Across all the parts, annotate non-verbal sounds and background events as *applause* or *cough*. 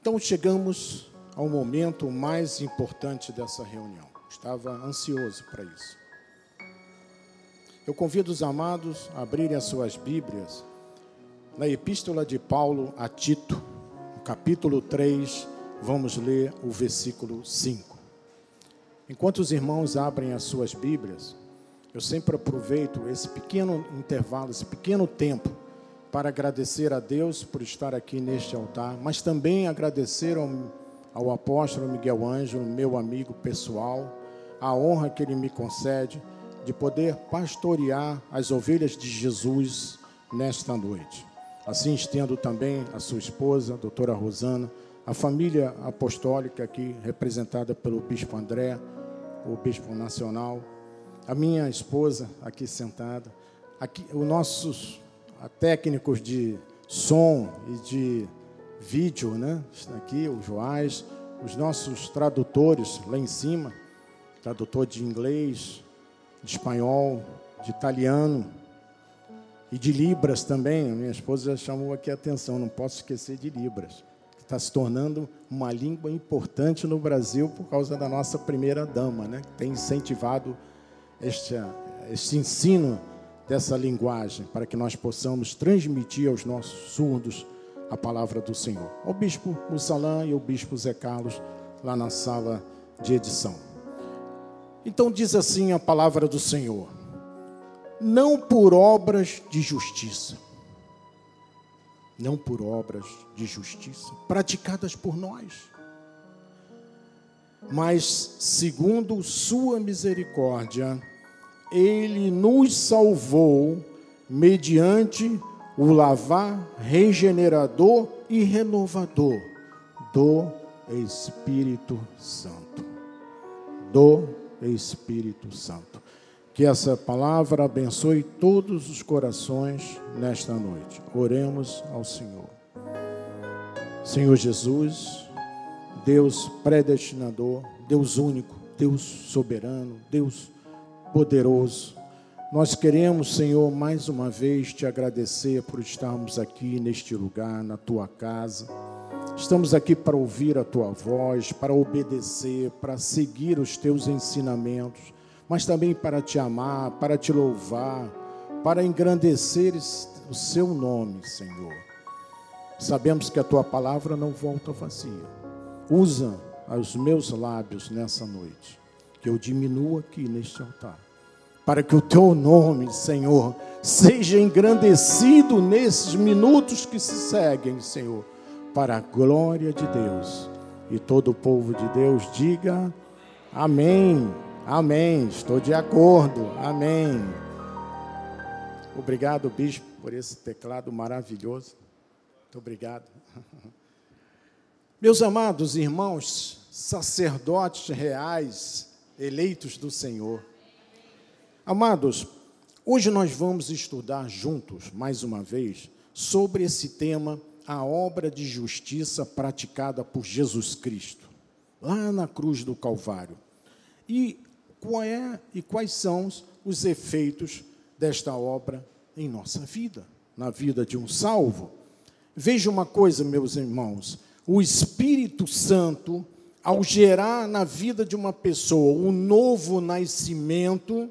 Então chegamos ao momento mais importante dessa reunião. Estava ansioso para isso. Eu convido os amados a abrirem as suas Bíblias na Epístola de Paulo a Tito, capítulo 3, vamos ler o versículo 5. Enquanto os irmãos abrem as suas Bíblias, eu sempre aproveito esse pequeno intervalo, esse pequeno tempo, para agradecer a Deus por estar aqui neste altar, mas também agradecer ao, ao apóstolo Miguel Ângelo, meu amigo pessoal, a honra que ele me concede de poder pastorear as ovelhas de Jesus nesta noite. Assim estendo também a sua esposa, a doutora Rosana, a família apostólica aqui representada pelo bispo André, o bispo nacional, a minha esposa aqui sentada, aqui os nossos técnicos de som e de vídeo, né? Aqui o Joás, os nossos tradutores lá em cima, tradutor de inglês, de espanhol, de italiano e de libras também. Minha esposa já chamou aqui a atenção, não posso esquecer de libras. Está se tornando uma língua importante no Brasil por causa da nossa primeira dama, né? Que tem incentivado este, este ensino dessa linguagem para que nós possamos transmitir aos nossos surdos a palavra do Senhor. O bispo Mussalã e o bispo Zé Carlos lá na sala de edição. Então diz assim a palavra do Senhor: não por obras de justiça, não por obras de justiça praticadas por nós, mas segundo Sua misericórdia, Ele nos salvou mediante o lavar regenerador e renovador do Espírito Santo. Do Espírito Santo. Que essa palavra abençoe todos os corações nesta noite. Oremos ao Senhor. Senhor Jesus, Deus predestinador, Deus único, Deus soberano, Deus poderoso. Nós queremos, Senhor, mais uma vez te agradecer por estarmos aqui neste lugar, na tua casa Estamos aqui para ouvir a tua voz, para obedecer, para seguir os teus ensinamentos, mas também para te amar, para te louvar, para engrandecer o seu nome, Senhor. Sabemos que a tua palavra não volta vazia. Usa os meus lábios nessa noite, que eu diminua aqui neste altar, para que o teu nome, Senhor, seja engrandecido nesses minutos que se seguem, Senhor para a glória de Deus. E todo o povo de Deus diga amém, amém. Estou de acordo, amém. Obrigado, bispo, por esse teclado maravilhoso. Muito obrigado. *laughs* Meus amados irmãos, sacerdotes reais, eleitos do Senhor. Amados, hoje nós vamos estudar juntos, mais uma vez, sobre esse tema a obra de justiça praticada por Jesus Cristo, lá na cruz do Calvário. E, qual é, e quais são os efeitos desta obra em nossa vida, na vida de um salvo? Veja uma coisa, meus irmãos: o Espírito Santo, ao gerar na vida de uma pessoa um novo nascimento,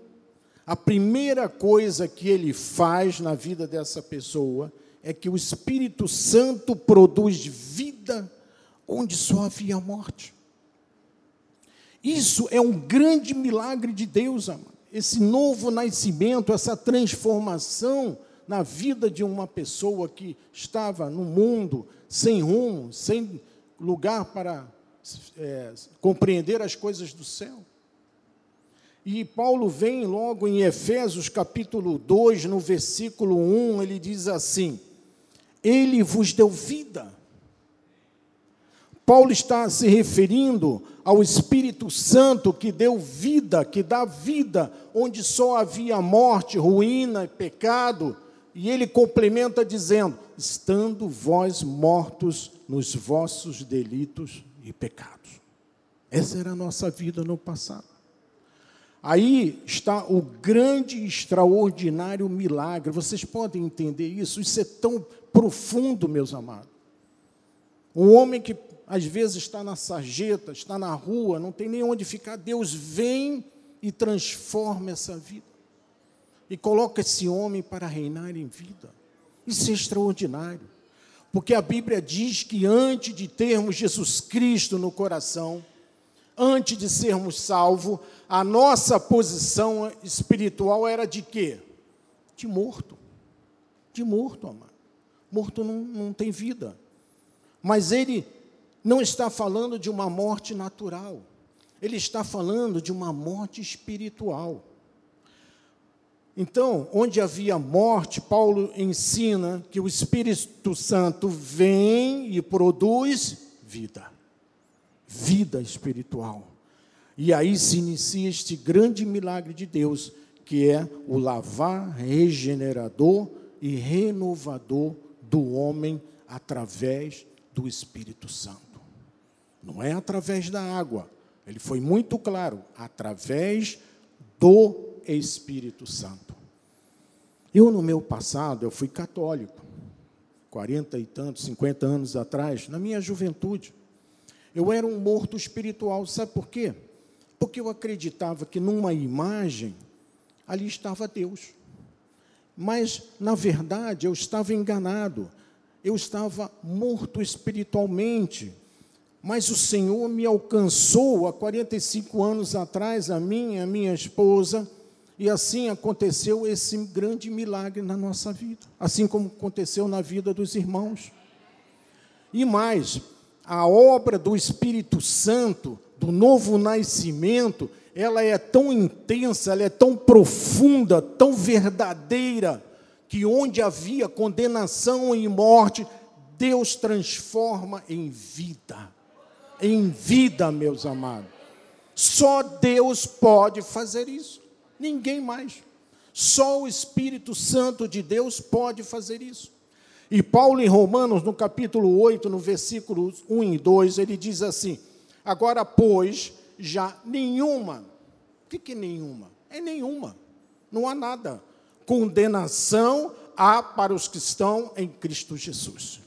a primeira coisa que ele faz na vida dessa pessoa é que o Espírito Santo produz vida onde só havia morte. Isso é um grande milagre de Deus, amado. Esse novo nascimento, essa transformação na vida de uma pessoa que estava no mundo sem rumo, sem lugar para é, compreender as coisas do céu. E Paulo vem logo em Efésios capítulo 2, no versículo 1, ele diz assim: ele vos deu vida. Paulo está se referindo ao Espírito Santo que deu vida, que dá vida, onde só havia morte, ruína e pecado. E ele complementa dizendo: estando vós mortos nos vossos delitos e pecados. Essa era a nossa vida no passado. Aí está o grande e extraordinário milagre. Vocês podem entender isso? Isso é tão profundo, meus amados. Um homem que às vezes está na sarjeta, está na rua, não tem nem onde ficar. Deus vem e transforma essa vida. E coloca esse homem para reinar em vida. Isso é extraordinário. Porque a Bíblia diz que antes de termos Jesus Cristo no coração, antes de sermos salvos, a nossa posição espiritual era de quê? De morto. De morto, amado. Morto não, não tem vida. Mas ele não está falando de uma morte natural. Ele está falando de uma morte espiritual. Então, onde havia morte, Paulo ensina que o Espírito Santo vem e produz vida. Vida espiritual. E aí se inicia este grande milagre de Deus, que é o lavar regenerador e renovador do homem através do Espírito Santo. Não é através da água. Ele foi muito claro, através do Espírito Santo. Eu, no meu passado, eu fui católico, 40 e tantos, 50 anos atrás, na minha juventude. Eu era um morto espiritual, sabe por quê? Porque eu acreditava que numa imagem ali estava Deus. Mas, na verdade, eu estava enganado. Eu estava morto espiritualmente. Mas o Senhor me alcançou há 45 anos atrás, a mim e a minha esposa, e assim aconteceu esse grande milagre na nossa vida, assim como aconteceu na vida dos irmãos. E mais, a obra do Espírito Santo, do novo nascimento, ela é tão intensa, ela é tão profunda, tão verdadeira, que onde havia condenação e morte, Deus transforma em vida em vida, meus amados. Só Deus pode fazer isso, ninguém mais. Só o Espírito Santo de Deus pode fazer isso. E Paulo, em Romanos, no capítulo 8, no versículo 1 e 2, ele diz assim: Agora, pois, já nenhuma, o que, que nenhuma? É nenhuma, não há nada. Condenação há para os que estão em Cristo Jesus.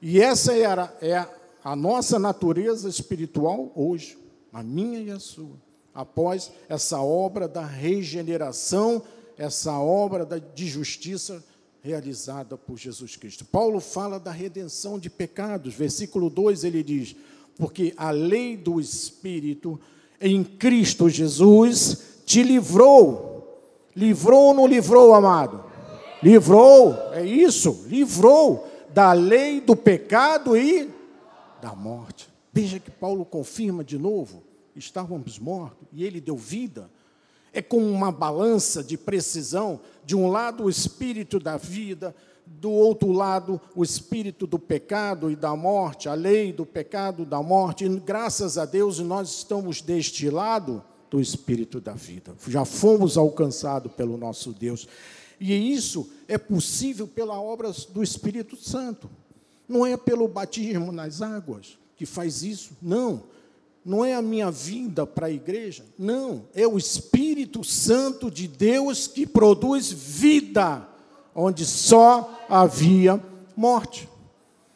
E essa era, é a nossa natureza espiritual hoje, a minha e a sua, após essa obra da regeneração, essa obra de justiça realizada por Jesus Cristo. Paulo fala da redenção de pecados, versículo 2 ele diz: Porque a lei do Espírito em Cristo Jesus te livrou. Livrou ou não livrou, amado? Livrou, é isso, livrou da lei do pecado e da morte. Veja que Paulo confirma de novo: estávamos mortos e ele deu vida. É com uma balança de precisão, de um lado o espírito da vida, do outro lado o espírito do pecado e da morte, a lei do pecado da morte. E graças a Deus nós estamos deste lado do espírito da vida. Já fomos alcançados pelo nosso Deus. E isso é possível pela obra do Espírito Santo. Não é pelo batismo nas águas que faz isso, não. Não é a minha vinda para a igreja, não. É o Espírito Santo de Deus que produz vida, onde só havia morte.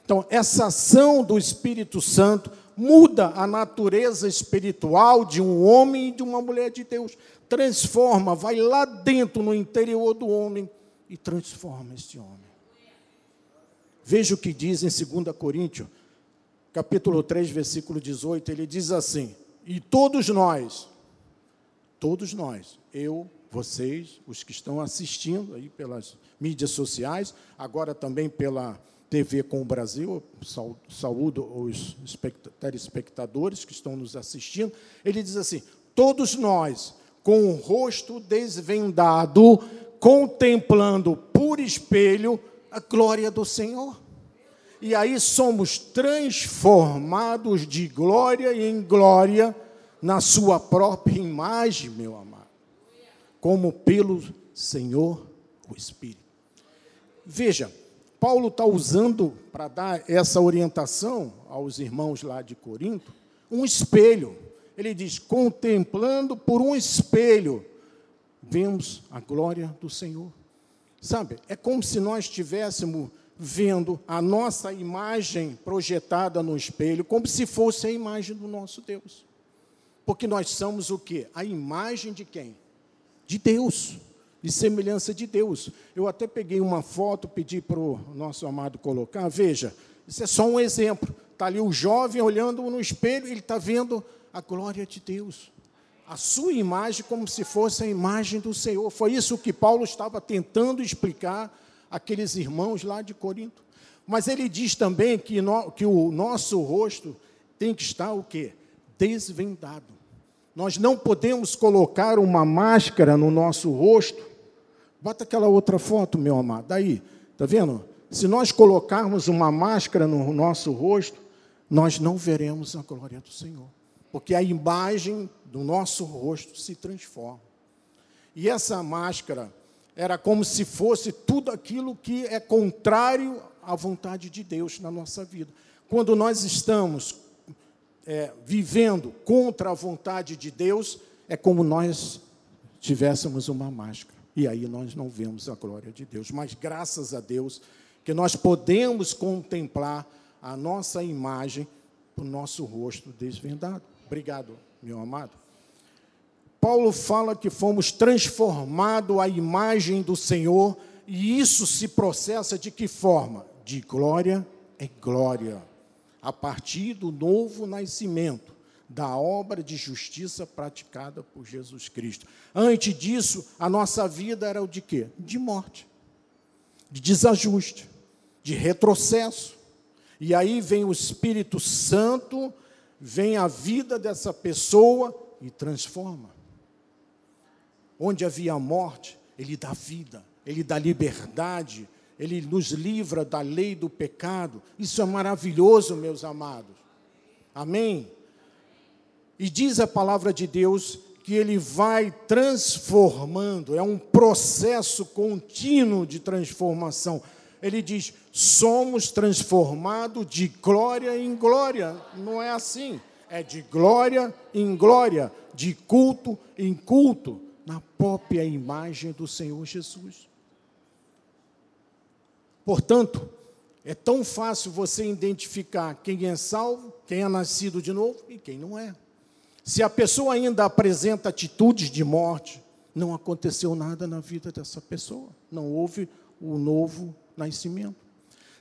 Então, essa ação do Espírito Santo muda a natureza espiritual de um homem e de uma mulher de Deus. Transforma, vai lá dentro, no interior do homem, e transforma este homem. Veja o que diz em 2 Coríntios, capítulo 3, versículo 18, ele diz assim: "E todos nós, todos nós, eu, vocês, os que estão assistindo aí pelas mídias sociais, agora também pela TV com o Brasil, saúdo os telespectadores que estão nos assistindo. Ele diz assim: todos nós, com o rosto desvendado, contemplando por espelho a glória do Senhor. E aí somos transformados de glória em glória na sua própria imagem, meu amado, como pelo Senhor o Espírito. Veja, Paulo está usando para dar essa orientação aos irmãos lá de Corinto um espelho. Ele diz: contemplando por um espelho, vemos a glória do Senhor. Sabe, é como se nós estivéssemos vendo a nossa imagem projetada no espelho como se fosse a imagem do nosso Deus. Porque nós somos o quê? A imagem de quem? De Deus, de semelhança de Deus. Eu até peguei uma foto, pedi para o nosso amado colocar. Veja, isso é só um exemplo. Está ali o jovem olhando no espelho, ele está vendo a glória de Deus. A sua imagem como se fosse a imagem do Senhor. Foi isso que Paulo estava tentando explicar aqueles irmãos lá de Corinto. Mas ele diz também que, no, que o nosso rosto tem que estar o quê? Desvendado. Nós não podemos colocar uma máscara no nosso rosto. Bota aquela outra foto, meu amado. Daí, tá vendo? Se nós colocarmos uma máscara no nosso rosto, nós não veremos a glória do Senhor. Porque a imagem do nosso rosto se transforma. E essa máscara, era como se fosse tudo aquilo que é contrário à vontade de Deus na nossa vida. Quando nós estamos é, vivendo contra a vontade de Deus, é como nós tivéssemos uma máscara. E aí nós não vemos a glória de Deus. Mas graças a Deus que nós podemos contemplar a nossa imagem, o nosso rosto desvendado. Obrigado, meu amado. Paulo fala que fomos transformados à imagem do Senhor, e isso se processa de que forma? De glória em glória, a partir do novo nascimento, da obra de justiça praticada por Jesus Cristo. Antes disso, a nossa vida era o de quê? De morte, de desajuste, de retrocesso. E aí vem o Espírito Santo, vem a vida dessa pessoa e transforma. Onde havia morte, Ele dá vida, Ele dá liberdade, Ele nos livra da lei do pecado. Isso é maravilhoso, meus amados. Amém? E diz a palavra de Deus que Ele vai transformando, é um processo contínuo de transformação. Ele diz: somos transformados de glória em glória. Não é assim. É de glória em glória, de culto em culto na própria imagem do Senhor Jesus. Portanto, é tão fácil você identificar quem é salvo, quem é nascido de novo e quem não é. Se a pessoa ainda apresenta atitudes de morte, não aconteceu nada na vida dessa pessoa, não houve o novo nascimento.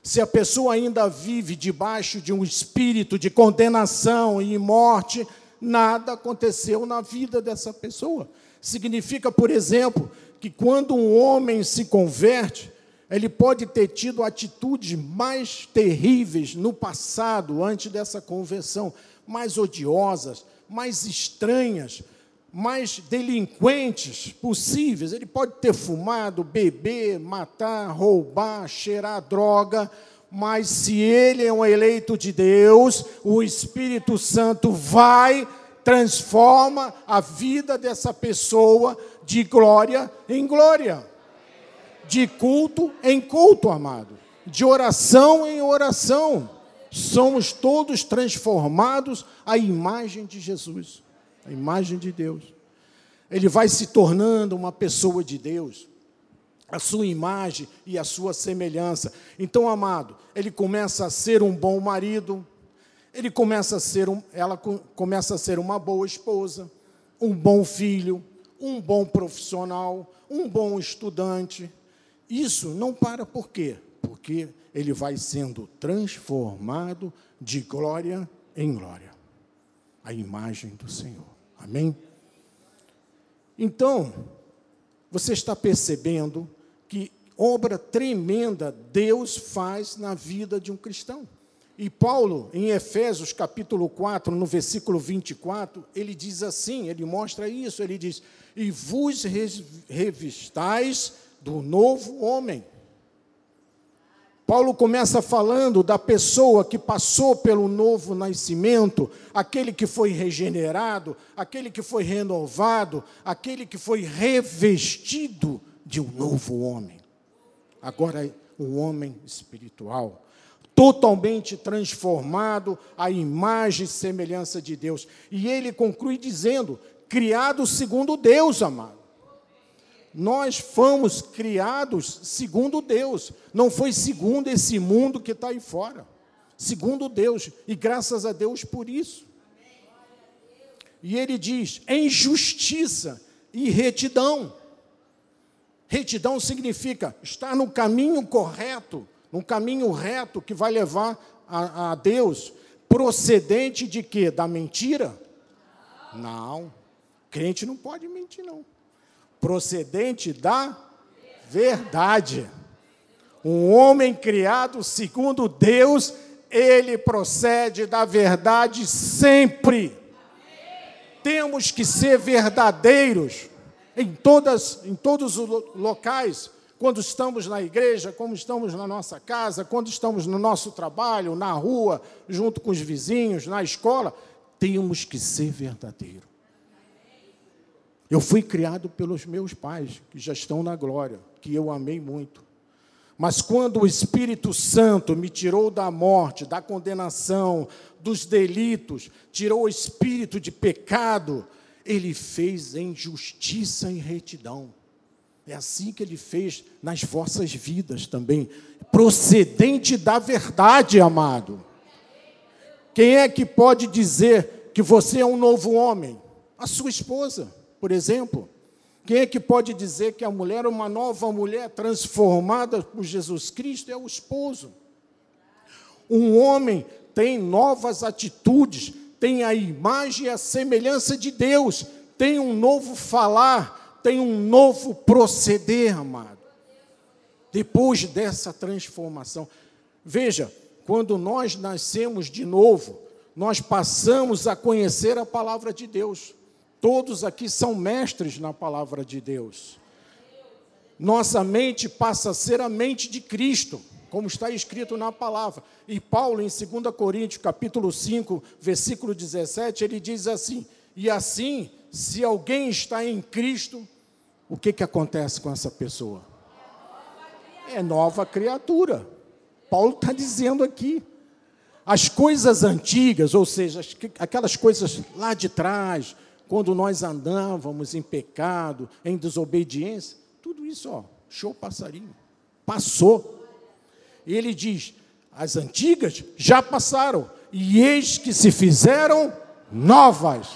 Se a pessoa ainda vive debaixo de um espírito de condenação e morte, nada aconteceu na vida dessa pessoa. Significa, por exemplo, que quando um homem se converte, ele pode ter tido atitudes mais terríveis no passado, antes dessa conversão, mais odiosas, mais estranhas, mais delinquentes possíveis. Ele pode ter fumado, beber, matar, roubar, cheirar droga, mas se ele é um eleito de Deus, o Espírito Santo vai transforma a vida dessa pessoa de glória em glória, de culto em culto, amado, de oração em oração. Somos todos transformados à imagem de Jesus, à imagem de Deus. Ele vai se tornando uma pessoa de Deus, a sua imagem e a sua semelhança. Então, amado, ele começa a ser um bom marido, ele começa a ser um, ela começa a ser uma boa esposa, um bom filho, um bom profissional, um bom estudante. Isso não para por quê? Porque ele vai sendo transformado de glória em glória. A imagem do Senhor. Amém? Então, você está percebendo que obra tremenda Deus faz na vida de um cristão. E Paulo, em Efésios capítulo 4, no versículo 24, ele diz assim, ele mostra isso, ele diz: "E vos revistais do novo homem". Paulo começa falando da pessoa que passou pelo novo nascimento, aquele que foi regenerado, aquele que foi renovado, aquele que foi revestido de um novo homem. Agora, um homem espiritual totalmente transformado à imagem e semelhança de Deus. E ele conclui dizendo: criado segundo Deus, amado. Nós fomos criados segundo Deus, não foi segundo esse mundo que está aí fora. Segundo Deus, e graças a Deus por isso. E ele diz: em justiça e retidão. Retidão significa estar no caminho correto, no caminho reto que vai levar a, a Deus, procedente de quê? Da mentira? Não. Crente não pode mentir, não. Procedente da verdade. Um homem criado segundo Deus, ele procede da verdade sempre. Temos que ser verdadeiros em, todas, em todos os locais, quando estamos na igreja, quando estamos na nossa casa, quando estamos no nosso trabalho, na rua, junto com os vizinhos, na escola, temos que ser verdadeiros. Eu fui criado pelos meus pais, que já estão na glória, que eu amei muito. Mas quando o Espírito Santo me tirou da morte, da condenação, dos delitos, tirou o espírito de pecado, ele fez em justiça e retidão. É assim que ele fez nas vossas vidas também, procedente da verdade, amado. Quem é que pode dizer que você é um novo homem? A sua esposa, por exemplo. Quem é que pode dizer que a mulher é uma nova mulher transformada por Jesus Cristo? É o esposo. Um homem tem novas atitudes, tem a imagem e a semelhança de Deus, tem um novo falar, tem um novo proceder, amado. Depois dessa transformação. Veja, quando nós nascemos de novo, nós passamos a conhecer a palavra de Deus. Todos aqui são mestres na palavra de Deus. Nossa mente passa a ser a mente de Cristo como está escrito na palavra. E Paulo, em 2 Coríntios, capítulo 5, versículo 17, ele diz assim: E assim, se alguém está em Cristo, o que, que acontece com essa pessoa? É nova criatura. Paulo está dizendo aqui. As coisas antigas, ou seja, aquelas coisas lá de trás, quando nós andávamos em pecado, em desobediência, tudo isso, ó, show passarinho. Passou. Ele diz: as antigas já passaram, e eis que se fizeram novas.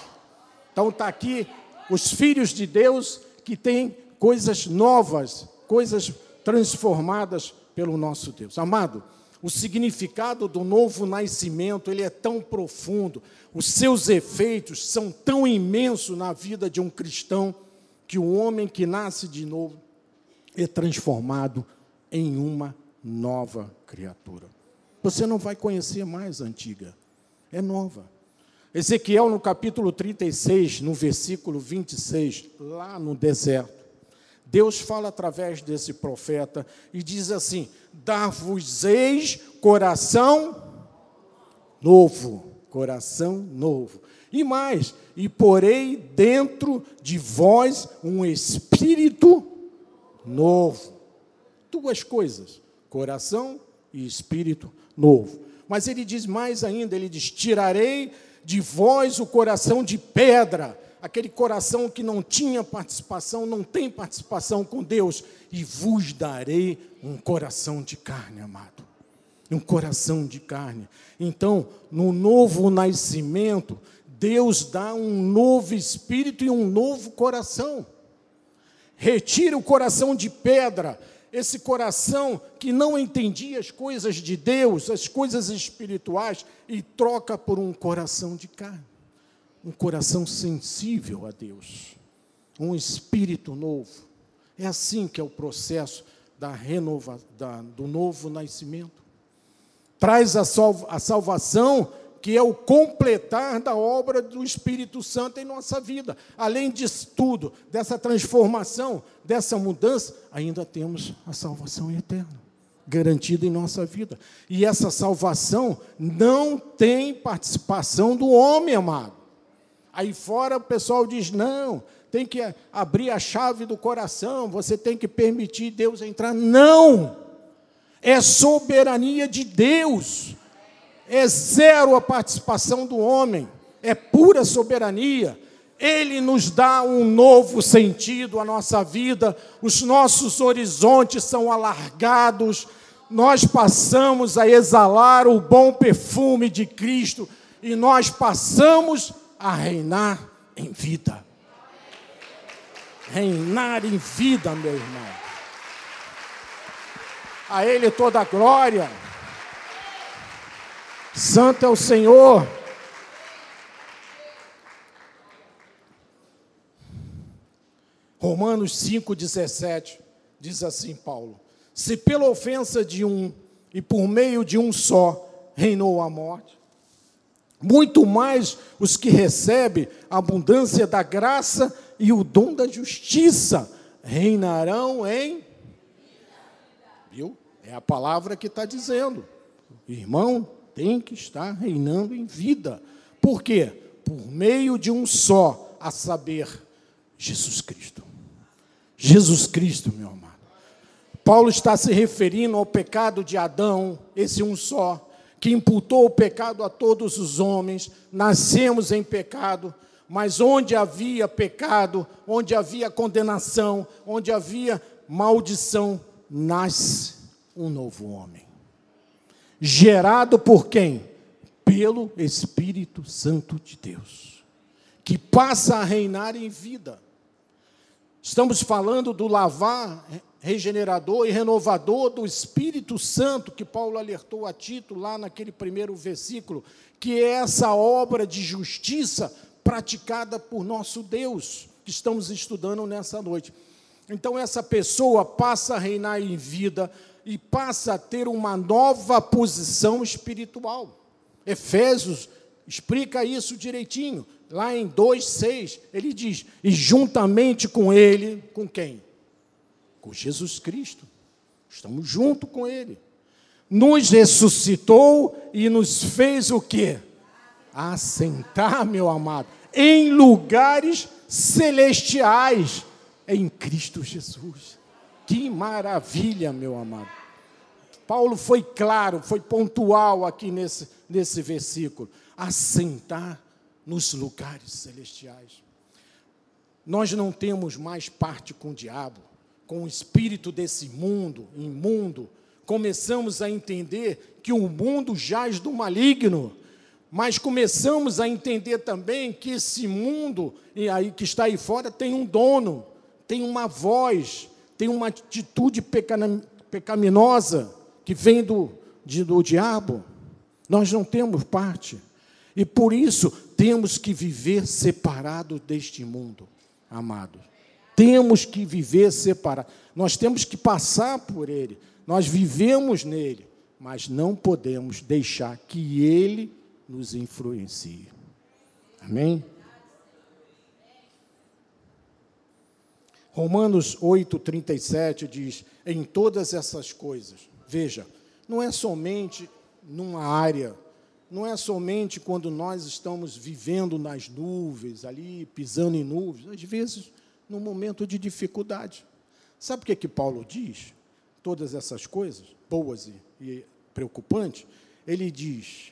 Então está aqui os filhos de Deus que têm coisas novas, coisas transformadas pelo nosso Deus. Amado, o significado do novo nascimento, ele é tão profundo, os seus efeitos são tão imensos na vida de um cristão, que o homem que nasce de novo é transformado em uma nova criatura. Você não vai conhecer mais a antiga, é nova. Ezequiel, no capítulo 36, no versículo 26, lá no deserto, Deus fala através desse profeta e diz assim: Dar-vos-eis coração novo, coração novo. E mais, e porei dentro de vós um espírito novo. Duas coisas coração e espírito novo. Mas ele diz mais ainda: ele diz: Tirarei de vós o coração de pedra, aquele coração que não tinha participação, não tem participação com Deus, e vos darei um coração de carne, amado. Um coração de carne. Então, no novo nascimento, Deus dá um novo espírito e um novo coração. Retira o coração de pedra esse coração que não entendia as coisas de Deus, as coisas espirituais, e troca por um coração de carne, um coração sensível a Deus, um espírito novo. É assim que é o processo da renova, da, do novo nascimento. Traz a, salva, a salvação que é o completar da obra do Espírito Santo em nossa vida. Além disso tudo, dessa transformação, dessa mudança, ainda temos a salvação eterna, garantida em nossa vida. E essa salvação não tem participação do homem, amado. Aí fora o pessoal diz: não, tem que abrir a chave do coração, você tem que permitir Deus entrar. Não! É soberania de Deus é zero a participação do homem, é pura soberania. Ele nos dá um novo sentido à nossa vida, os nossos horizontes são alargados, nós passamos a exalar o bom perfume de Cristo e nós passamos a reinar em vida. Reinar em vida, meu irmão. A Ele toda a glória. Santo é o Senhor. Romanos 5,17 diz assim: Paulo: Se pela ofensa de um e por meio de um só reinou a morte, muito mais os que recebem a abundância da graça e o dom da justiça reinarão em. Viu? É a palavra que está dizendo. Irmão, tem que estar reinando em vida. Por quê? Por meio de um só, a saber, Jesus Cristo. Jesus Cristo, meu amado. Paulo está se referindo ao pecado de Adão, esse um só, que imputou o pecado a todos os homens, nascemos em pecado, mas onde havia pecado, onde havia condenação, onde havia maldição, nasce um novo homem. Gerado por quem? Pelo Espírito Santo de Deus, que passa a reinar em vida. Estamos falando do lavar regenerador e renovador do Espírito Santo, que Paulo alertou a Tito lá naquele primeiro versículo, que é essa obra de justiça praticada por nosso Deus, que estamos estudando nessa noite. Então, essa pessoa passa a reinar em vida e passa a ter uma nova posição espiritual. Efésios explica isso direitinho. Lá em 2,6, ele diz: E juntamente com ele, com quem? Com Jesus Cristo. Estamos junto com ele. Nos ressuscitou e nos fez o quê? Assentar, meu amado, em lugares celestiais em Cristo Jesus. Que maravilha, meu amado. Paulo foi claro, foi pontual aqui nesse, nesse versículo. Assentar nos lugares celestiais. Nós não temos mais parte com o diabo, com o espírito desse mundo, imundo. Começamos a entender que o mundo jaz do maligno, mas começamos a entender também que esse mundo e aí que está aí fora tem um dono, tem uma voz, tem uma atitude pecaminosa que vem do, de, do diabo. Nós não temos parte. E por isso temos que viver separado deste mundo, amado. Temos que viver separado. Nós temos que passar por ele. Nós vivemos nele, mas não podemos deixar que ele nos influencie. Amém? Romanos 8, 37 diz: em todas essas coisas, veja, não é somente numa área não é somente quando nós estamos vivendo nas nuvens, ali pisando em nuvens, às vezes num momento de dificuldade. Sabe o que, é que Paulo diz? Todas essas coisas, boas e, e preocupantes, ele diz: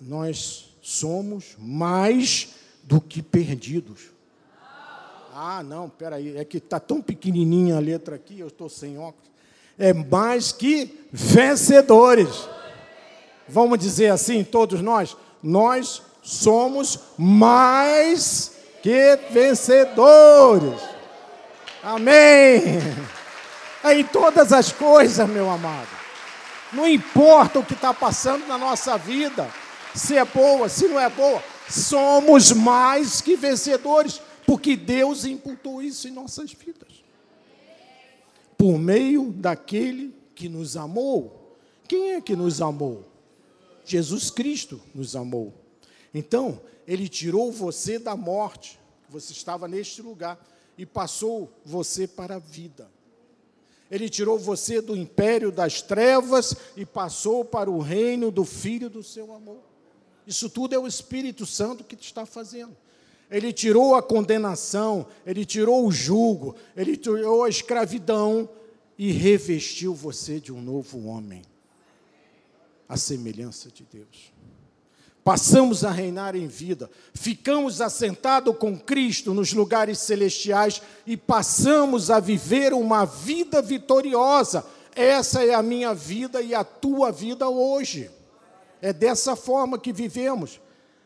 nós somos mais do que perdidos. Ah, não, peraí, é que está tão pequenininha a letra aqui, eu estou sem óculos. É mais que vencedores. Vamos dizer assim, todos nós, nós somos mais que vencedores. Amém. É em todas as coisas, meu amado. Não importa o que está passando na nossa vida, se é boa, se não é boa, somos mais que vencedores, porque Deus imputou isso em nossas vidas. Por meio daquele que nos amou. Quem é que nos amou? Jesus Cristo nos amou. Então, ele tirou você da morte, você estava neste lugar, e passou você para a vida. Ele tirou você do império das trevas e passou para o reino do Filho do seu amor. Isso tudo é o Espírito Santo que está fazendo. Ele tirou a condenação, ele tirou o jugo, ele tirou a escravidão e revestiu você de um novo homem a semelhança de Deus. passamos a reinar em vida, ficamos assentados com Cristo nos lugares celestiais e passamos a viver uma vida vitoriosa. Essa é a minha vida e a tua vida hoje. É dessa forma que vivemos.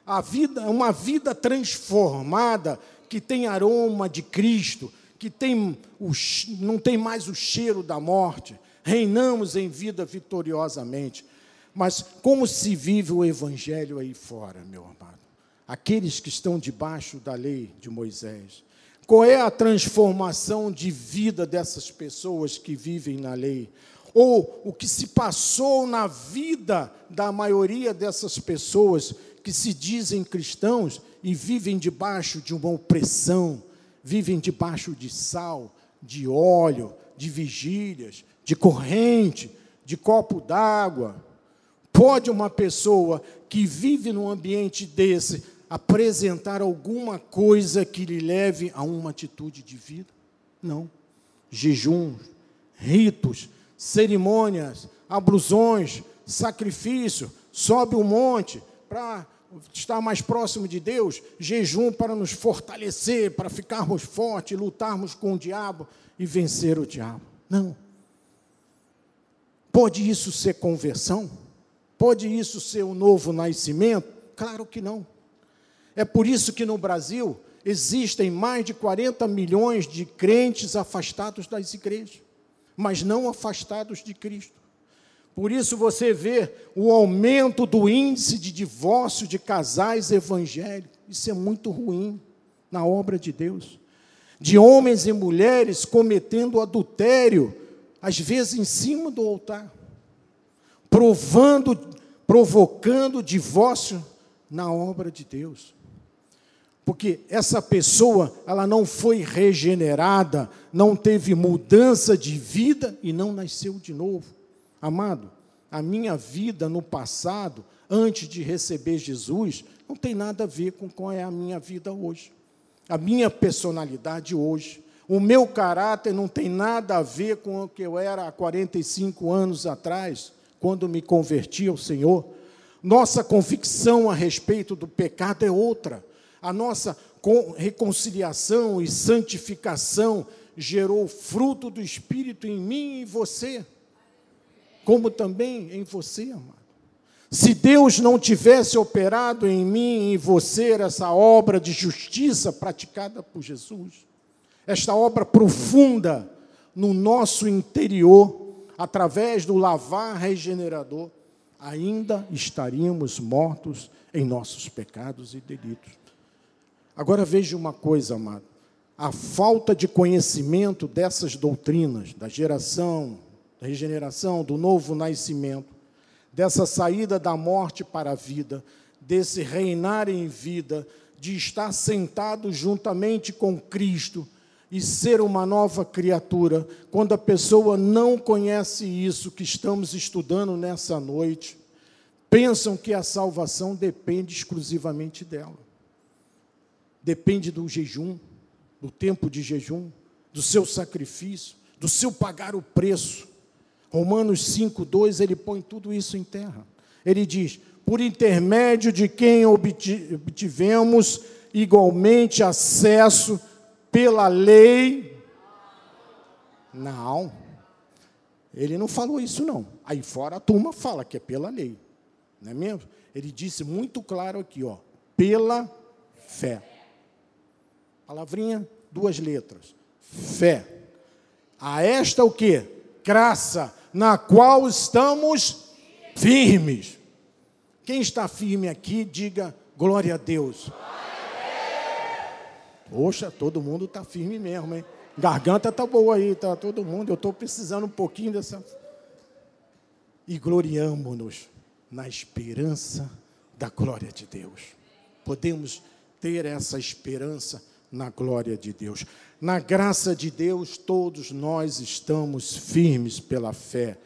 A vida, uma vida transformada que tem aroma de Cristo, que tem o, não tem mais o cheiro da morte. Reinamos em vida vitoriosamente. Mas como se vive o evangelho aí fora, meu amado? Aqueles que estão debaixo da lei de Moisés. Qual é a transformação de vida dessas pessoas que vivem na lei? Ou o que se passou na vida da maioria dessas pessoas que se dizem cristãos e vivem debaixo de uma opressão, vivem debaixo de sal, de óleo, de vigílias, de corrente, de copo d'água. Pode uma pessoa que vive num ambiente desse apresentar alguma coisa que lhe leve a uma atitude de vida? Não. Jejuns, ritos, cerimônias, ablusões, sacrifício, sobe o um monte para estar mais próximo de Deus, jejum para nos fortalecer, para ficarmos fortes, lutarmos com o diabo e vencer o diabo. Não. Pode isso ser conversão? Pode isso ser um novo nascimento? Claro que não. É por isso que no Brasil existem mais de 40 milhões de crentes afastados das igrejas, mas não afastados de Cristo. Por isso você vê o aumento do índice de divórcio de casais evangélicos. Isso é muito ruim na obra de Deus. De homens e mulheres cometendo adultério, às vezes em cima do altar provando, provocando divórcio na obra de Deus. Porque essa pessoa, ela não foi regenerada, não teve mudança de vida e não nasceu de novo. Amado, a minha vida no passado, antes de receber Jesus, não tem nada a ver com qual é a minha vida hoje. A minha personalidade hoje. O meu caráter não tem nada a ver com o que eu era há 45 anos atrás quando me converti ao Senhor, nossa convicção a respeito do pecado é outra. A nossa reconciliação e santificação gerou fruto do Espírito em mim e você, como também em você, amado. Se Deus não tivesse operado em mim e em você essa obra de justiça praticada por Jesus, esta obra profunda no nosso interior, através do lavar regenerador, ainda estaríamos mortos em nossos pecados e delitos. Agora veja uma coisa, amado. A falta de conhecimento dessas doutrinas, da geração, da regeneração, do novo nascimento, dessa saída da morte para a vida, desse reinar em vida, de estar sentado juntamente com Cristo, e ser uma nova criatura, quando a pessoa não conhece isso que estamos estudando nessa noite, pensam que a salvação depende exclusivamente dela. Depende do jejum, do tempo de jejum, do seu sacrifício, do seu pagar o preço. Romanos 5:2 ele põe tudo isso em terra. Ele diz: por intermédio de quem obtivemos igualmente acesso pela lei. Não. Ele não falou isso, não. Aí fora a turma fala que é pela lei. Não é mesmo? Ele disse muito claro aqui, ó. Pela fé. Palavrinha, duas letras. Fé. A esta o que? Graça, na qual estamos firmes. Quem está firme aqui, diga glória a Deus. Poxa, todo mundo está firme mesmo, hein? Garganta tá boa aí, tá todo mundo. Eu estou precisando um pouquinho dessa. E gloriamo-nos na esperança da glória de Deus. Podemos ter essa esperança na glória de Deus. Na graça de Deus, todos nós estamos firmes pela fé,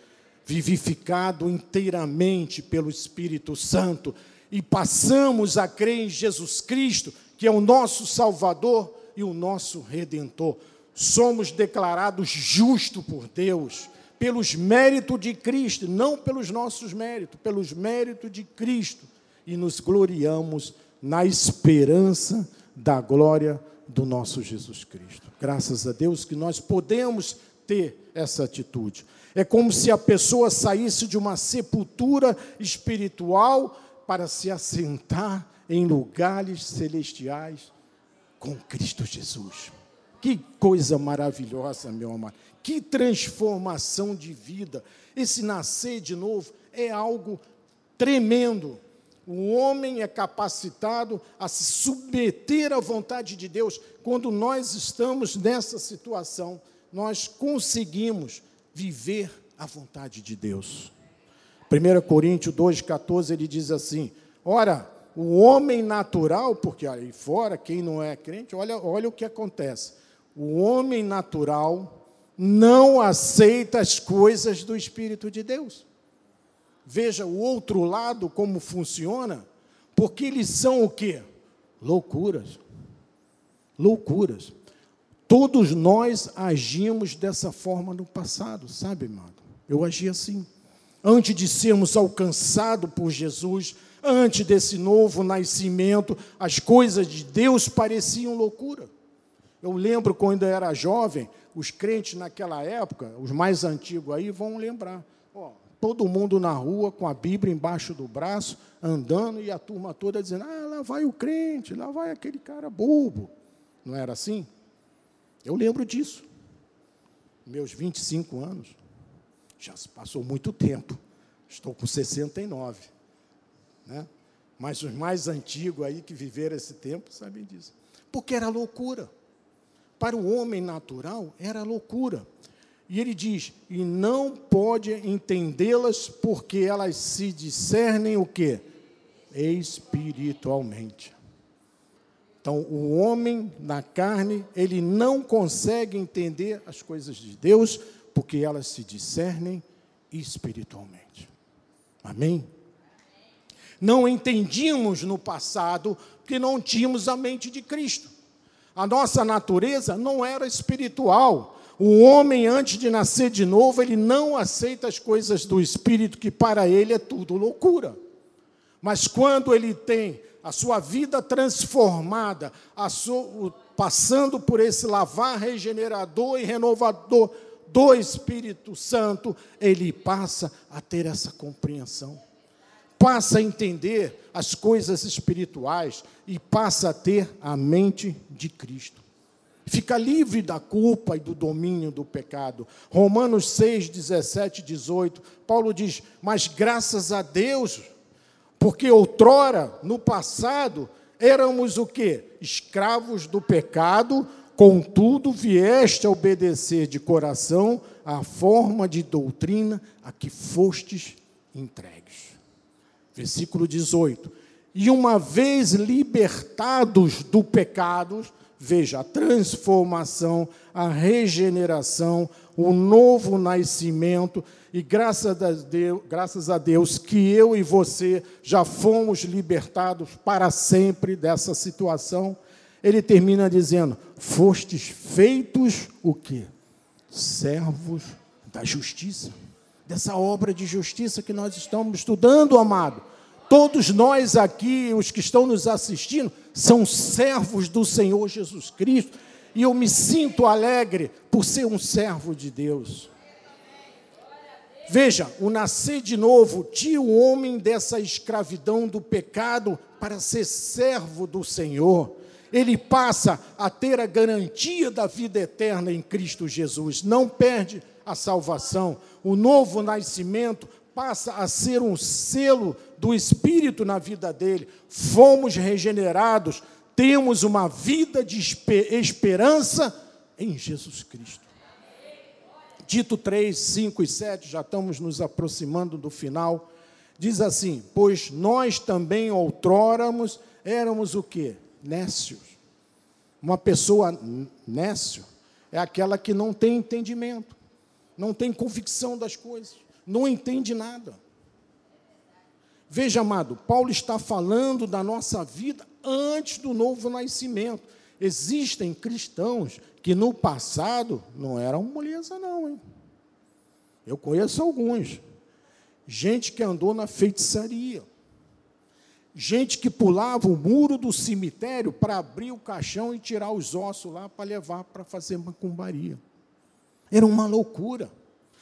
vivificado inteiramente pelo Espírito Santo e passamos a crer em Jesus Cristo que é o nosso Salvador e o nosso Redentor. Somos declarados justos por Deus, pelos méritos de Cristo, não pelos nossos méritos, pelos méritos de Cristo. e nos gloriamos na esperança da glória do nosso Jesus Cristo. Graças a Deus que nós podemos ter essa atitude. É como se a pessoa saísse de uma sepultura espiritual para se assentar em lugares celestiais com Cristo Jesus. Que coisa maravilhosa, meu amado. Que transformação de vida. Esse nascer de novo é algo tremendo. O homem é capacitado a se submeter à vontade de Deus. Quando nós estamos nessa situação, nós conseguimos viver a vontade de Deus. 1 Coríntios 2,14 ele diz assim: Ora, o homem natural, porque aí fora, quem não é crente, olha, olha o que acontece. O homem natural não aceita as coisas do Espírito de Deus veja o outro lado como funciona, porque eles são o quê? Loucuras. Loucuras. Todos nós agimos dessa forma no passado, sabe, amado? Eu agi assim. Antes de sermos alcançados por Jesus, antes desse novo nascimento, as coisas de Deus pareciam loucura. Eu lembro quando eu era jovem, os crentes naquela época, os mais antigos aí vão lembrar todo mundo na rua com a Bíblia embaixo do braço, andando, e a turma toda dizendo: Ah, lá vai o crente, lá vai aquele cara bobo. Não era assim? Eu lembro disso. Meus 25 anos. Já se passou muito tempo. Estou com 69. Né? Mas os mais antigos aí que viveram esse tempo sabem disso. Porque era loucura. Para o homem natural, era loucura. E ele diz: "E não pode entendê-las porque elas se discernem o quê? Espiritualmente. Então, o homem na carne, ele não consegue entender as coisas de Deus porque elas se discernem espiritualmente. Amém? Não entendíamos no passado porque não tínhamos a mente de Cristo. A nossa natureza não era espiritual, o homem, antes de nascer de novo, ele não aceita as coisas do Espírito, que para ele é tudo loucura. Mas quando ele tem a sua vida transformada, sua, passando por esse lavar regenerador e renovador do Espírito Santo, ele passa a ter essa compreensão, passa a entender as coisas espirituais e passa a ter a mente de Cristo fica livre da culpa e do domínio do pecado. Romanos 6, 17, 18, Paulo diz: Mas graças a Deus, porque outrora, no passado, éramos o que? Escravos do pecado, contudo vieste a obedecer de coração à forma de doutrina a que fostes entregues. Versículo 18. E uma vez libertados do pecado, Veja, a transformação, a regeneração, o novo nascimento, e graças a, Deus, que eu e você já fomos libertados para sempre dessa situação. Ele termina dizendo: Fostes feitos o quê? Servos da justiça. Dessa obra de justiça que nós estamos estudando, amado. Todos nós aqui, os que estão nos assistindo, são servos do Senhor Jesus Cristo, e eu me sinto alegre por ser um servo de Deus. Veja, o nascer de novo tira o homem dessa escravidão do pecado para ser servo do Senhor. Ele passa a ter a garantia da vida eterna em Cristo Jesus, não perde a salvação. O novo nascimento passa a ser um selo do Espírito na vida dele. Fomos regenerados, temos uma vida de esperança em Jesus Cristo. Dito 3, 5 e 7, já estamos nos aproximando do final. Diz assim: Pois nós também outróramos, éramos o que? Nécios. Uma pessoa nécio é aquela que não tem entendimento, não tem convicção das coisas não entende nada. Veja, amado, Paulo está falando da nossa vida antes do novo nascimento. Existem cristãos que no passado não eram moleza, não, hein? Eu conheço alguns. Gente que andou na feitiçaria. Gente que pulava o muro do cemitério para abrir o caixão e tirar os ossos lá para levar para fazer macumbaria. Era uma loucura.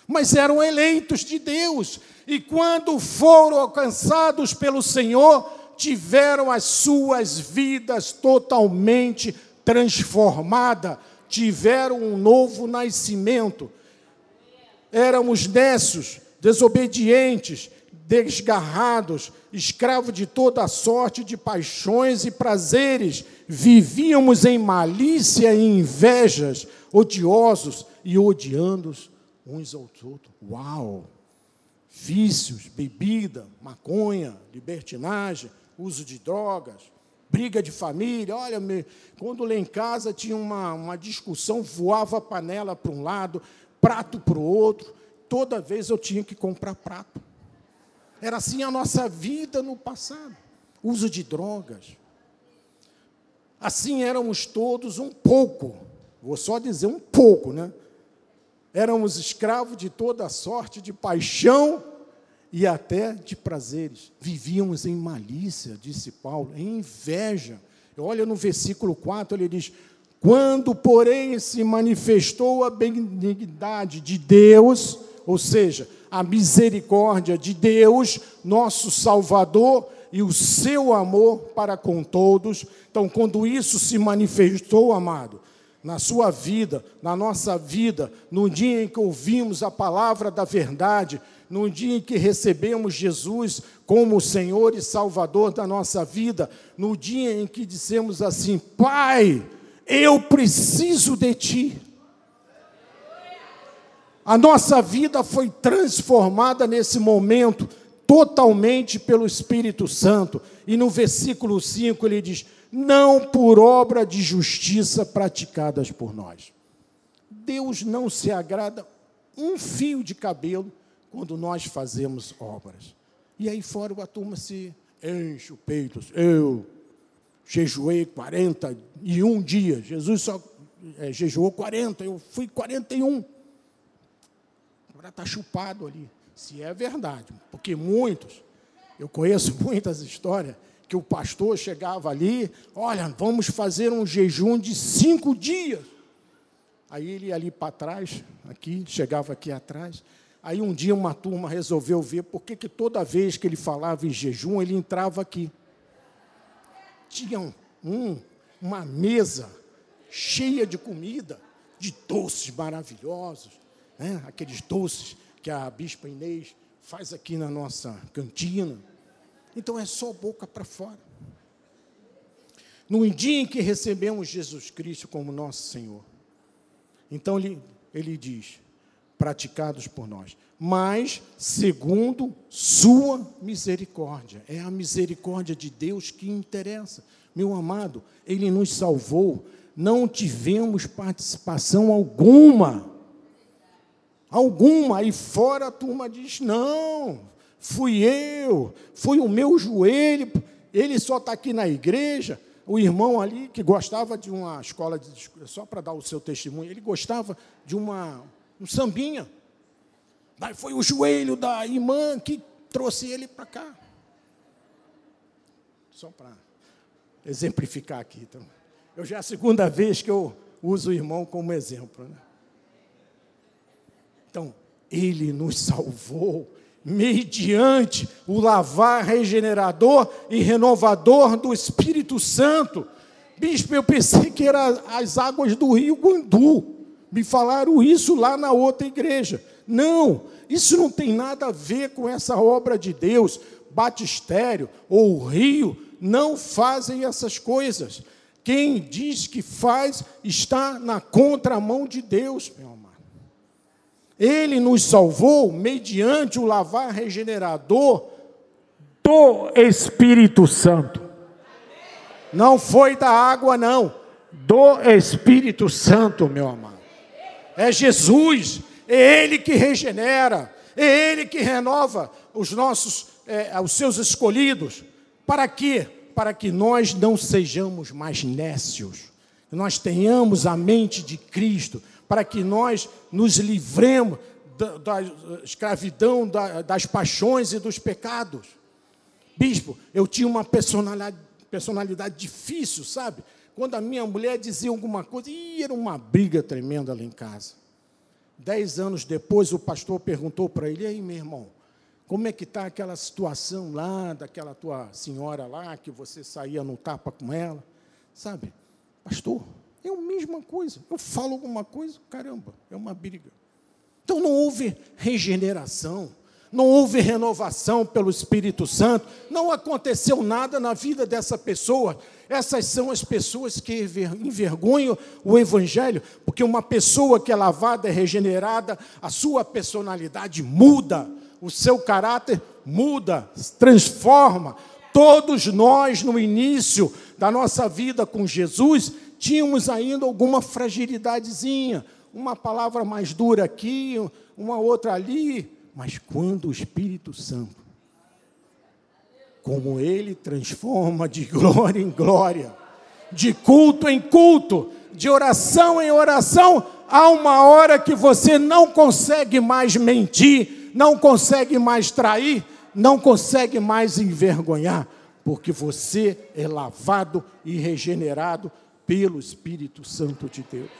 Mas eram eleitos de Deus. E quando foram alcançados pelo Senhor, tiveram as suas vidas totalmente transformadas, tiveram um novo nascimento. Éramos nécios, desobedientes, desgarrados, escravos de toda sorte de paixões e prazeres, vivíamos em malícia e invejas, odiosos e odiando uns aos outros. Uau! Vícios, bebida, maconha, libertinagem, uso de drogas, briga de família. Olha, quando lá em casa tinha uma, uma discussão, voava a panela para um lado, prato para o outro. Toda vez eu tinha que comprar prato. Era assim a nossa vida no passado. Uso de drogas. Assim éramos todos um pouco, vou só dizer um pouco, né? Éramos escravos de toda sorte de paixão e até de prazeres. Vivíamos em malícia, disse Paulo, em inveja. Olha no versículo 4, ele diz: Quando, porém, se manifestou a benignidade de Deus, ou seja, a misericórdia de Deus, nosso Salvador, e o seu amor para com todos. Então, quando isso se manifestou, amado, na sua vida, na nossa vida, no dia em que ouvimos a palavra da verdade, no dia em que recebemos Jesus como Senhor e Salvador da nossa vida, no dia em que dissemos assim: Pai, eu preciso de Ti. A nossa vida foi transformada nesse momento totalmente pelo Espírito Santo. E no versículo 5 ele diz: Não por obra de justiça praticadas por nós. Deus não se agrada um fio de cabelo quando nós fazemos obras. E aí fora a turma se enche o peito. Eu jejuei 41 dias. Jesus só é, jejuou 40, eu fui 41 agora está chupado ali. Se é verdade, porque muitos, eu conheço *laughs* muitas histórias, que o pastor chegava ali, olha, vamos fazer um jejum de cinco dias. Aí ele ia ali para trás, aqui, chegava aqui atrás. Aí um dia uma turma resolveu ver por que, que toda vez que ele falava em jejum, ele entrava aqui. Tinha um, um, uma mesa cheia de comida, de doces maravilhosos, né? aqueles doces que a Bispa Inês faz aqui na nossa cantina. Então é só boca para fora. No dia em que recebemos Jesus Cristo como nosso Senhor, então ele, ele diz: praticados por nós, mas segundo Sua misericórdia. É a misericórdia de Deus que interessa. Meu amado, Ele nos salvou, não tivemos participação alguma alguma, aí fora a turma diz: não, fui eu, foi o meu joelho, ele só está aqui na igreja. O irmão ali, que gostava de uma escola, de, só para dar o seu testemunho, ele gostava de uma, um sambinha. Daí foi o joelho da irmã que trouxe ele para cá. Só para exemplificar aqui. Então. Eu já é a segunda vez que eu uso o irmão como exemplo. Né? Então, ele nos salvou mediante o lavar regenerador e renovador do Espírito Santo. Bispo, eu pensei que eram as águas do rio Guandu. Me falaram isso lá na outra igreja. Não, isso não tem nada a ver com essa obra de Deus. Batistério ou rio não fazem essas coisas. Quem diz que faz está na contramão de Deus, meu. Ele nos salvou mediante o lavar regenerador do Espírito Santo. Não foi da água, não. Do Espírito Santo, meu amado. É Jesus, é Ele que regenera, é Ele que renova os nossos, é, os seus escolhidos. Para quê? Para que nós não sejamos mais nécios, nós tenhamos a mente de Cristo, para que nós nos livremos da, da escravidão, da, das paixões e dos pecados. Bispo, eu tinha uma personalidade, personalidade difícil, sabe? Quando a minha mulher dizia alguma coisa, e era uma briga tremenda lá em casa. Dez anos depois, o pastor perguntou para ele: aí, meu irmão, como é que está aquela situação lá, daquela tua senhora lá, que você saía no tapa com ela? Sabe, pastor, é a mesma coisa. Eu falo alguma coisa, caramba, é uma briga. Então não houve regeneração, não houve renovação pelo Espírito Santo, não aconteceu nada na vida dessa pessoa. Essas são as pessoas que envergonham o Evangelho, porque uma pessoa que é lavada, é regenerada, a sua personalidade muda o seu caráter muda, transforma. Todos nós, no início da nossa vida com Jesus, tínhamos ainda alguma fragilidadezinha, uma palavra mais dura aqui, uma outra ali, mas quando o Espírito Santo, como ele transforma de glória em glória, de culto em culto, de oração em oração, há uma hora que você não consegue mais mentir, não consegue mais trair, não consegue mais envergonhar, porque você é lavado e regenerado pelo Espírito Santo de Deus.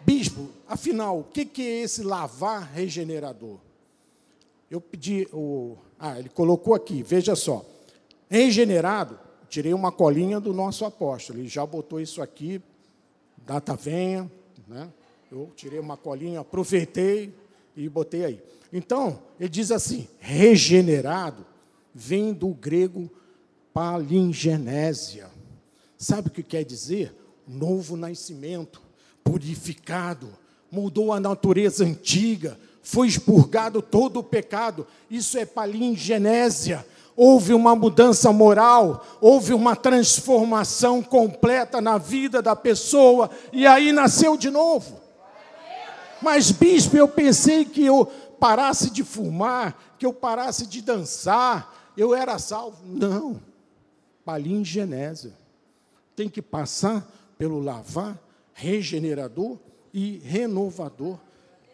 Bispo, afinal, o que é esse lavar regenerador? Eu pedi o. Ah, ele colocou aqui, veja só. Regenerado, tirei uma colinha do nosso apóstolo, ele já botou isso aqui, data venha, né? Eu tirei uma colinha, aproveitei, e botei aí. Então, ele diz assim: regenerado vem do grego palingenésia. Sabe o que quer dizer? Novo nascimento, purificado, mudou a natureza antiga, foi expurgado todo o pecado. Isso é palingenésia. Houve uma mudança moral, houve uma transformação completa na vida da pessoa, e aí nasceu de novo. Mas, bispo, eu pensei que eu parasse de fumar, que eu parasse de dançar, eu era salvo. Não. Palingenésia. Tem que passar pelo lavar regenerador e renovador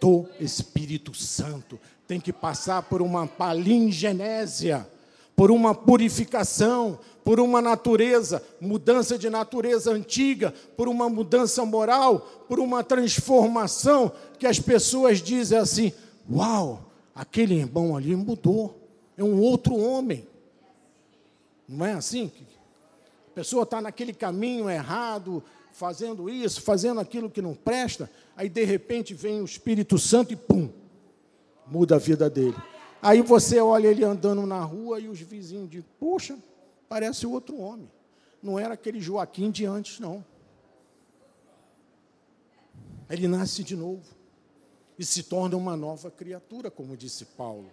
do Espírito Santo. Tem que passar por uma palingenésia, por uma purificação, por uma natureza, mudança de natureza antiga, por uma mudança moral, por uma transformação que as pessoas dizem assim: Uau, aquele irmão ali mudou, é um outro homem. Não é assim? A pessoa está naquele caminho errado, fazendo isso, fazendo aquilo que não presta, aí de repente vem o Espírito Santo e pum, muda a vida dele. Aí você olha ele andando na rua e os vizinhos dizem: Poxa, parece outro homem. Não era aquele Joaquim de antes, não. Ele nasce de novo e se torna uma nova criatura, como disse Paulo.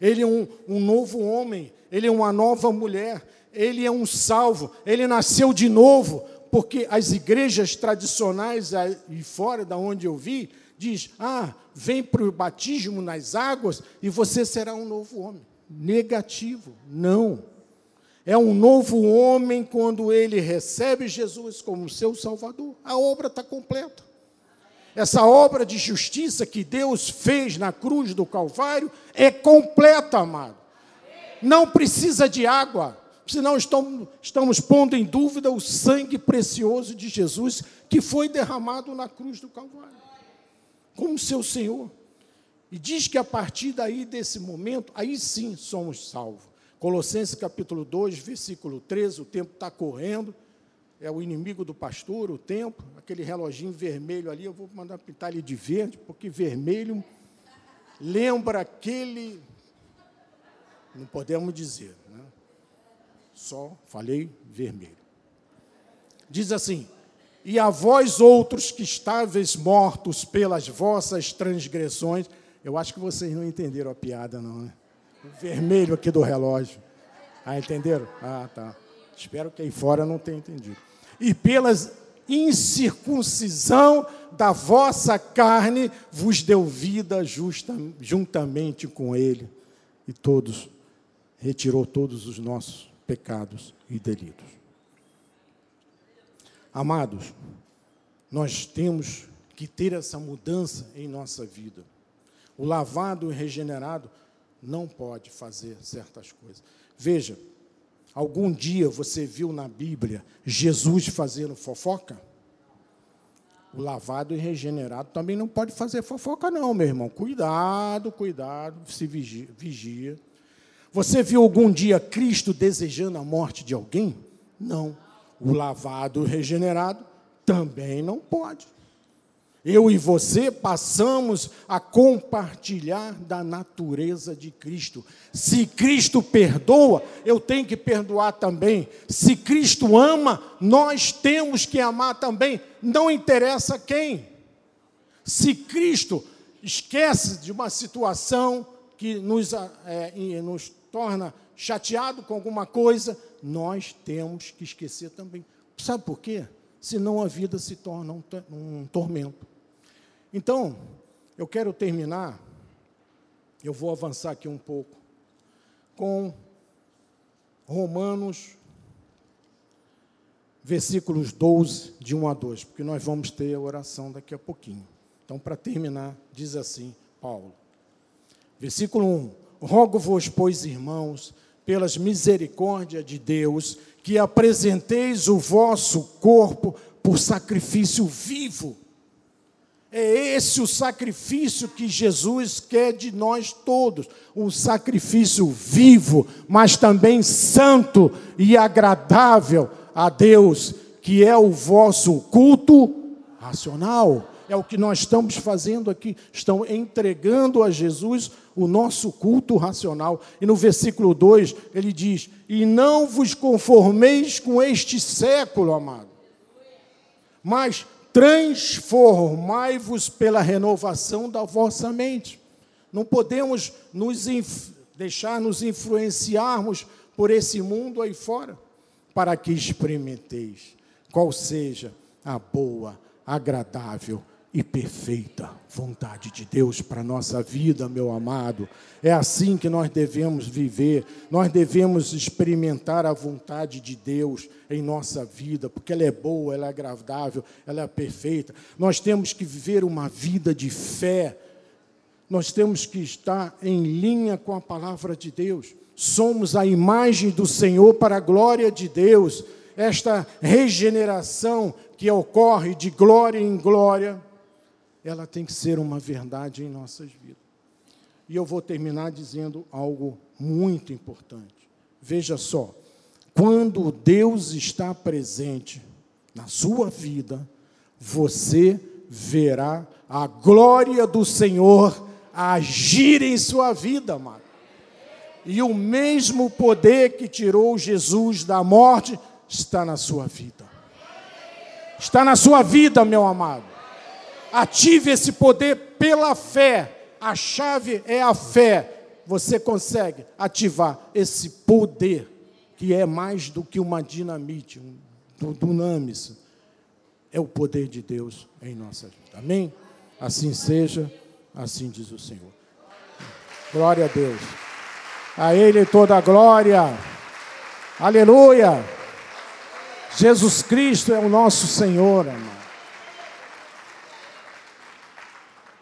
Ele é um, um novo homem, ele é uma nova mulher, ele é um salvo, ele nasceu de novo, porque as igrejas tradicionais e fora da onde eu vi, diz: ah, vem para o batismo nas águas e você será um novo homem. Negativo, não. É um novo homem quando ele recebe Jesus como seu Salvador. A obra está completa. Essa obra de justiça que Deus fez na cruz do Calvário é completa, amado. Não precisa de água, senão estamos, estamos pondo em dúvida o sangue precioso de Jesus que foi derramado na cruz do Calvário, como seu Senhor. E diz que a partir daí, desse momento, aí sim somos salvos. Colossenses capítulo 2, versículo 13, o tempo está correndo, é o inimigo do pastor, o tempo, aquele reloginho vermelho ali, eu vou mandar pintar ele de verde, porque vermelho lembra aquele. Não podemos dizer, né? Só falei vermelho. Diz assim: E a vós outros que estáveis mortos pelas vossas transgressões, eu acho que vocês não entenderam a piada, não, né? O vermelho aqui do relógio. Ah, entenderam? Ah, tá. Espero que aí fora não tenha entendido. E pelas incircuncisão da vossa carne vos deu vida justa, juntamente com ele. E todos, retirou todos os nossos pecados e delitos. Amados, nós temos que ter essa mudança em nossa vida. O lavado e regenerado não pode fazer certas coisas. Veja, algum dia você viu na Bíblia Jesus fazendo fofoca? O lavado e regenerado também não pode fazer fofoca, não, meu irmão. Cuidado, cuidado, se vigia. vigia. Você viu algum dia Cristo desejando a morte de alguém? Não. O lavado regenerado também não pode. Eu e você passamos a compartilhar da natureza de Cristo. Se Cristo perdoa, eu tenho que perdoar também. Se Cristo ama, nós temos que amar também. Não interessa quem. Se Cristo esquece de uma situação que nos, é, nos torna chateado com alguma coisa, nós temos que esquecer também. Sabe por quê? Senão a vida se torna um, tormento. Então, eu quero terminar, eu vou avançar aqui um pouco, com Romanos, versículos 12, de 1 a 2, porque nós vamos ter a oração daqui a pouquinho. Então, para terminar, diz assim Paulo, versículo 1: Rogo-vos, pois, irmãos, pelas misericórdias de Deus, que apresenteis o vosso corpo por sacrifício vivo, é esse o sacrifício que Jesus quer de nós todos, um sacrifício vivo, mas também santo e agradável a Deus, que é o vosso culto racional. É o que nós estamos fazendo aqui, estão entregando a Jesus o nosso culto racional. E no versículo 2 ele diz: E não vos conformeis com este século, amado, mas transformai-vos pela renovação da vossa mente. Não podemos nos deixar nos influenciarmos por esse mundo aí fora, para que experimenteis qual seja a boa, agradável e perfeita vontade de Deus para a nossa vida, meu amado. É assim que nós devemos viver, nós devemos experimentar a vontade de Deus em nossa vida, porque ela é boa, ela é agradável, ela é perfeita. Nós temos que viver uma vida de fé, nós temos que estar em linha com a palavra de Deus. Somos a imagem do Senhor para a glória de Deus. Esta regeneração que ocorre de glória em glória ela tem que ser uma verdade em nossas vidas. E eu vou terminar dizendo algo muito importante. Veja só, quando Deus está presente na sua vida, você verá a glória do Senhor agir em sua vida, amado. E o mesmo poder que tirou Jesus da morte está na sua vida. Está na sua vida, meu amado. Ative esse poder pela fé. A chave é a fé. Você consegue ativar esse poder, que é mais do que uma dinamite, um dunamis. É o poder de Deus em nossa vida. Amém? Assim seja, assim diz o Senhor. Glória a Deus. A Ele toda a glória. Aleluia. Jesus Cristo é o nosso Senhor, amado.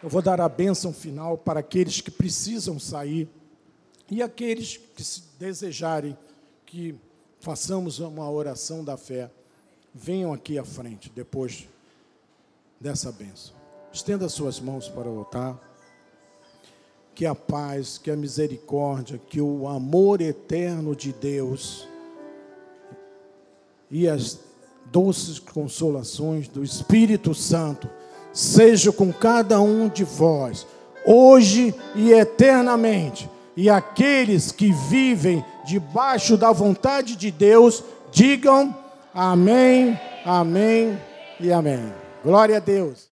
Eu vou dar a bênção final para aqueles que precisam sair e aqueles que desejarem que façamos uma oração da fé, venham aqui à frente depois dessa bênção. Estenda suas mãos para o altar. Que a paz, que a misericórdia, que o amor eterno de Deus e as doces consolações do Espírito Santo seja com cada um de vós, hoje e eternamente. E aqueles que vivem debaixo da vontade de Deus, digam amém, amém e amém. Glória a Deus.